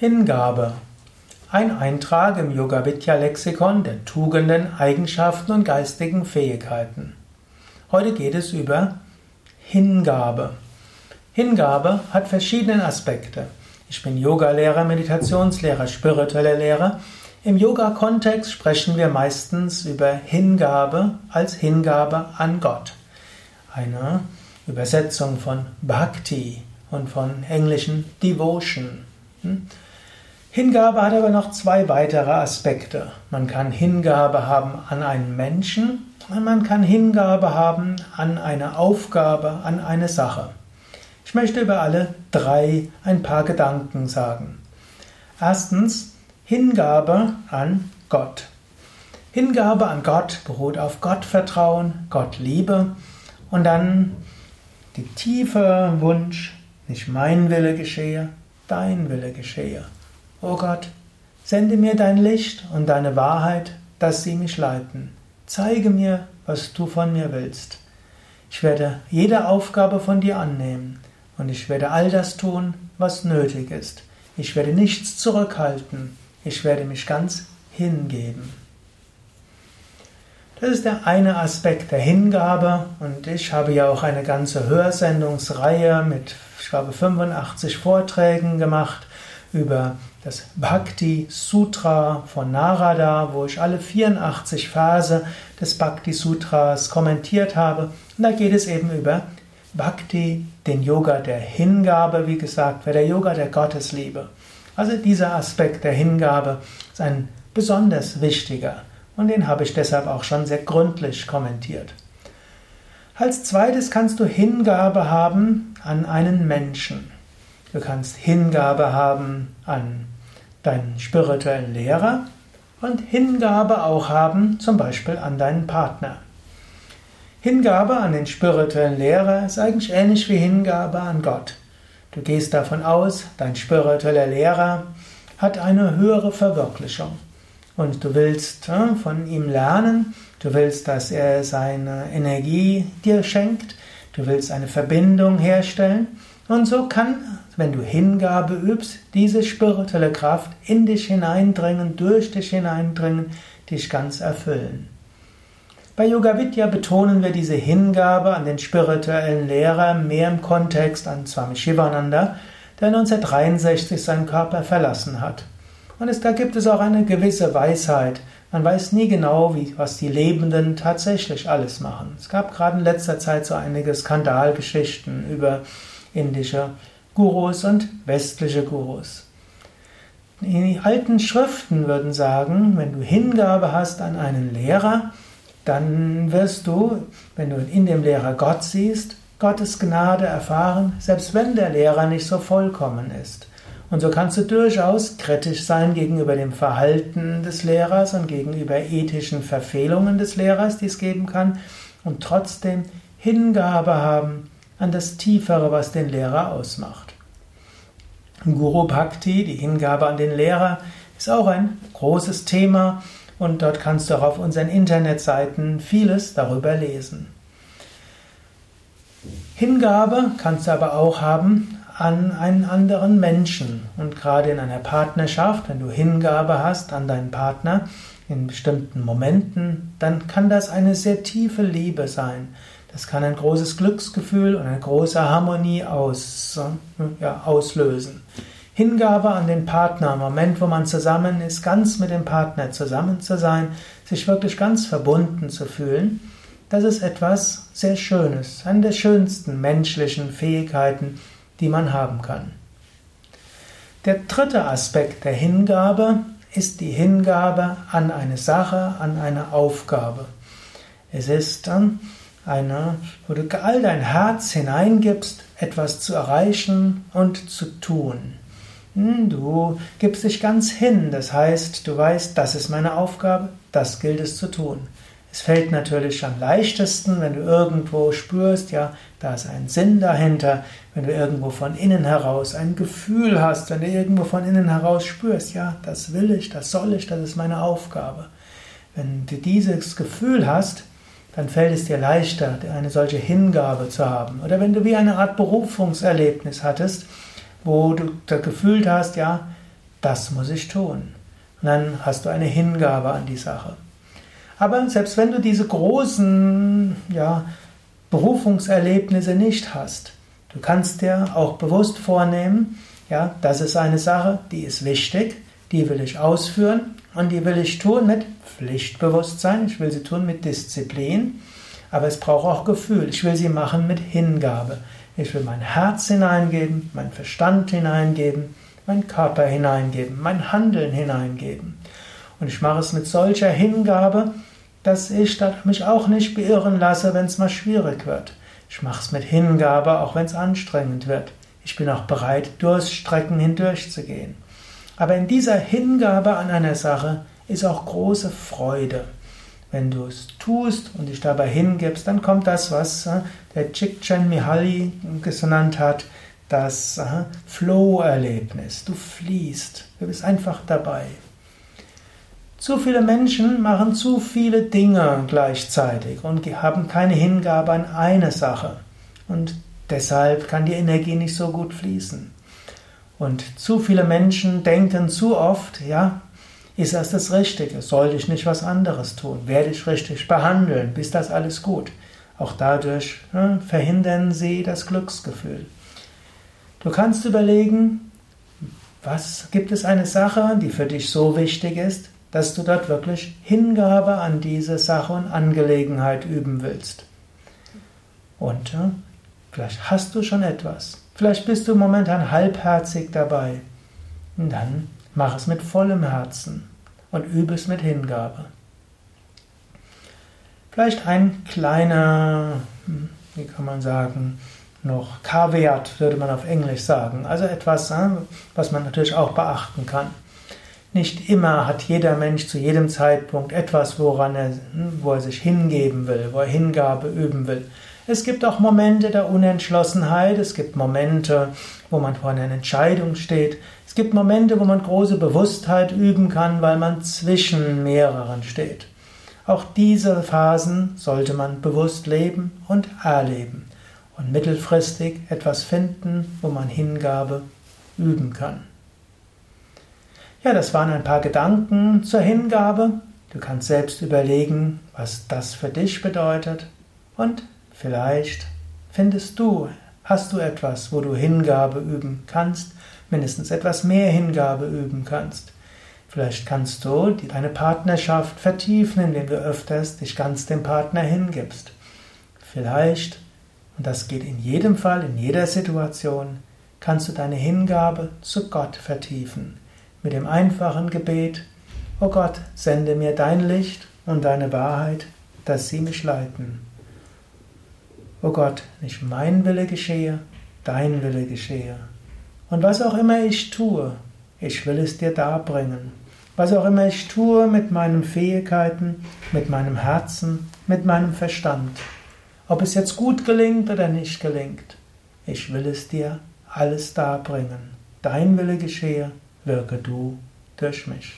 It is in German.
Hingabe. Ein Eintrag im Yoga Vidya Lexikon der Tugenden, Eigenschaften und geistigen Fähigkeiten. Heute geht es über Hingabe. Hingabe hat verschiedene Aspekte. Ich bin Yogalehrer, Meditationslehrer, spiritueller Lehrer. Im Yoga-Kontext sprechen wir meistens über Hingabe als Hingabe an Gott. Eine Übersetzung von Bhakti und von englischen Devotion. Hingabe hat aber noch zwei weitere Aspekte. Man kann Hingabe haben an einen Menschen und man kann Hingabe haben an eine Aufgabe, an eine Sache. Ich möchte über alle drei ein paar Gedanken sagen. Erstens Hingabe an Gott. Hingabe an Gott beruht auf Gottvertrauen, Gottliebe und dann die tiefe Wunsch, nicht mein Wille geschehe, dein Wille geschehe. O Gott, sende mir dein Licht und deine Wahrheit, dass sie mich leiten. Zeige mir, was du von mir willst. Ich werde jede Aufgabe von dir annehmen und ich werde all das tun, was nötig ist. Ich werde nichts zurückhalten. Ich werde mich ganz hingeben. Das ist der eine Aspekt der Hingabe und ich habe ja auch eine ganze Hörsendungsreihe mit, ich glaube, 85 Vorträgen gemacht über das Bhakti Sutra von Narada, wo ich alle 84 Verse des Bhakti Sutras kommentiert habe. Und da geht es eben über Bhakti, den Yoga der Hingabe, wie gesagt, der Yoga der Gottesliebe. Also dieser Aspekt der Hingabe ist ein besonders wichtiger und den habe ich deshalb auch schon sehr gründlich kommentiert. Als zweites kannst du Hingabe haben an einen Menschen. Du kannst Hingabe haben an deinen spirituellen Lehrer und Hingabe auch haben zum Beispiel an deinen Partner. Hingabe an den spirituellen Lehrer ist eigentlich ähnlich wie Hingabe an Gott. Du gehst davon aus, dein spiritueller Lehrer hat eine höhere Verwirklichung und du willst äh, von ihm lernen, du willst, dass er seine Energie dir schenkt, du willst eine Verbindung herstellen und so kann, wenn du Hingabe übst, diese spirituelle Kraft in dich hineindringen, durch dich hineindringen, dich ganz erfüllen. Bei Yoga Vidya betonen wir diese Hingabe an den spirituellen Lehrer mehr im Kontext an Swami Shivananda, der 1963 seinen Körper verlassen hat. Und es, da gibt es auch eine gewisse Weisheit. Man weiß nie genau, wie, was die Lebenden tatsächlich alles machen. Es gab gerade in letzter Zeit so einige Skandalgeschichten über indische Gurus und westliche Gurus. Die alten Schriften würden sagen, wenn du Hingabe hast an einen Lehrer, dann wirst du, wenn du in dem Lehrer Gott siehst, Gottes Gnade erfahren, selbst wenn der Lehrer nicht so vollkommen ist. Und so kannst du durchaus kritisch sein gegenüber dem Verhalten des Lehrers und gegenüber ethischen Verfehlungen des Lehrers, die es geben kann, und trotzdem Hingabe haben an das Tiefere, was den Lehrer ausmacht. Guru Bhakti, die Hingabe an den Lehrer, ist auch ein großes Thema und dort kannst du auch auf unseren Internetseiten vieles darüber lesen. Hingabe kannst du aber auch haben an einen anderen Menschen und gerade in einer Partnerschaft, wenn du Hingabe hast an deinen Partner in bestimmten Momenten, dann kann das eine sehr tiefe Liebe sein. Das kann ein großes Glücksgefühl und eine große Harmonie aus, ja, auslösen. Hingabe an den Partner, im Moment, wo man zusammen ist, ganz mit dem Partner zusammen zu sein, sich wirklich ganz verbunden zu fühlen, das ist etwas sehr Schönes, eine der schönsten menschlichen Fähigkeiten, die man haben kann. Der dritte Aspekt der Hingabe ist die Hingabe an eine Sache, an eine Aufgabe. Es ist dann eine, wo du all dein Herz hineingibst, etwas zu erreichen und zu tun. Hm, du gibst dich ganz hin, das heißt, du weißt, das ist meine Aufgabe, das gilt es zu tun. Es fällt natürlich am leichtesten, wenn du irgendwo spürst, ja, da ist ein Sinn dahinter, wenn du irgendwo von innen heraus ein Gefühl hast, wenn du irgendwo von innen heraus spürst, ja, das will ich, das soll ich, das ist meine Aufgabe. Wenn du dieses Gefühl hast, dann fällt es dir leichter, eine solche Hingabe zu haben. Oder wenn du wie eine Art Berufungserlebnis hattest, wo du gefühlt hast, ja, das muss ich tun. Und dann hast du eine Hingabe an die Sache. Aber selbst wenn du diese großen ja, Berufungserlebnisse nicht hast, du kannst dir auch bewusst vornehmen, ja, das ist eine Sache, die ist wichtig, die will ich ausführen und die will ich tun mit Pflichtbewusstsein, ich will sie tun mit Disziplin, aber es braucht auch Gefühl, ich will sie machen mit Hingabe. Ich will mein Herz hineingeben, mein Verstand hineingeben, mein Körper hineingeben, mein Handeln hineingeben. Und ich mache es mit solcher Hingabe, dass ich mich auch nicht beirren lasse, wenn es mal schwierig wird. Ich mache es mit Hingabe, auch wenn es anstrengend wird. Ich bin auch bereit, Durststrecken hindurchzugehen. Aber in dieser Hingabe an einer Sache ist auch große Freude. Wenn du es tust und dich dabei hingibst, dann kommt das, was äh, der Csikszentmihalyi genannt hat, das äh, Flow-Erlebnis. Du fließt, du bist einfach dabei. Zu viele Menschen machen zu viele Dinge gleichzeitig und haben keine Hingabe an eine Sache. Und deshalb kann die Energie nicht so gut fließen. Und zu viele Menschen denken zu oft, ja, ist das das Richtige? Sollte ich nicht was anderes tun? Werde ich richtig behandeln? Ist das alles gut? Auch dadurch ne, verhindern sie das Glücksgefühl. Du kannst überlegen, was gibt es eine Sache, die für dich so wichtig ist, dass du dort wirklich Hingabe an diese Sache und Angelegenheit üben willst. Und ja, vielleicht hast du schon etwas. Vielleicht bist du momentan halbherzig dabei. Und dann mach es mit vollem Herzen und übe es mit Hingabe. Vielleicht ein kleiner, hm, wie kann man sagen, noch Kaviat würde man auf Englisch sagen. Also etwas, hm, was man natürlich auch beachten kann. Nicht immer hat jeder Mensch zu jedem Zeitpunkt etwas, woran er, hm, wo er sich hingeben will, wo er Hingabe üben will. Es gibt auch Momente der Unentschlossenheit, es gibt Momente, wo man vor einer Entscheidung steht, es gibt Momente, wo man große Bewusstheit üben kann, weil man zwischen mehreren steht. Auch diese Phasen sollte man bewusst leben und erleben und mittelfristig etwas finden, wo man Hingabe üben kann. Ja, das waren ein paar Gedanken zur Hingabe. Du kannst selbst überlegen, was das für dich bedeutet und Vielleicht findest du, hast du etwas, wo du Hingabe üben kannst, mindestens etwas mehr Hingabe üben kannst. Vielleicht kannst du deine Partnerschaft vertiefen, indem du öfters dich ganz dem Partner hingibst. Vielleicht, und das geht in jedem Fall, in jeder Situation, kannst du deine Hingabe zu Gott vertiefen. Mit dem einfachen Gebet, O Gott, sende mir dein Licht und deine Wahrheit, dass sie mich leiten. O oh Gott, nicht mein Wille geschehe, dein Wille geschehe. Und was auch immer ich tue, ich will es dir darbringen. Was auch immer ich tue mit meinen Fähigkeiten, mit meinem Herzen, mit meinem Verstand. Ob es jetzt gut gelingt oder nicht gelingt, ich will es dir alles darbringen. Dein Wille geschehe, wirke du durch mich.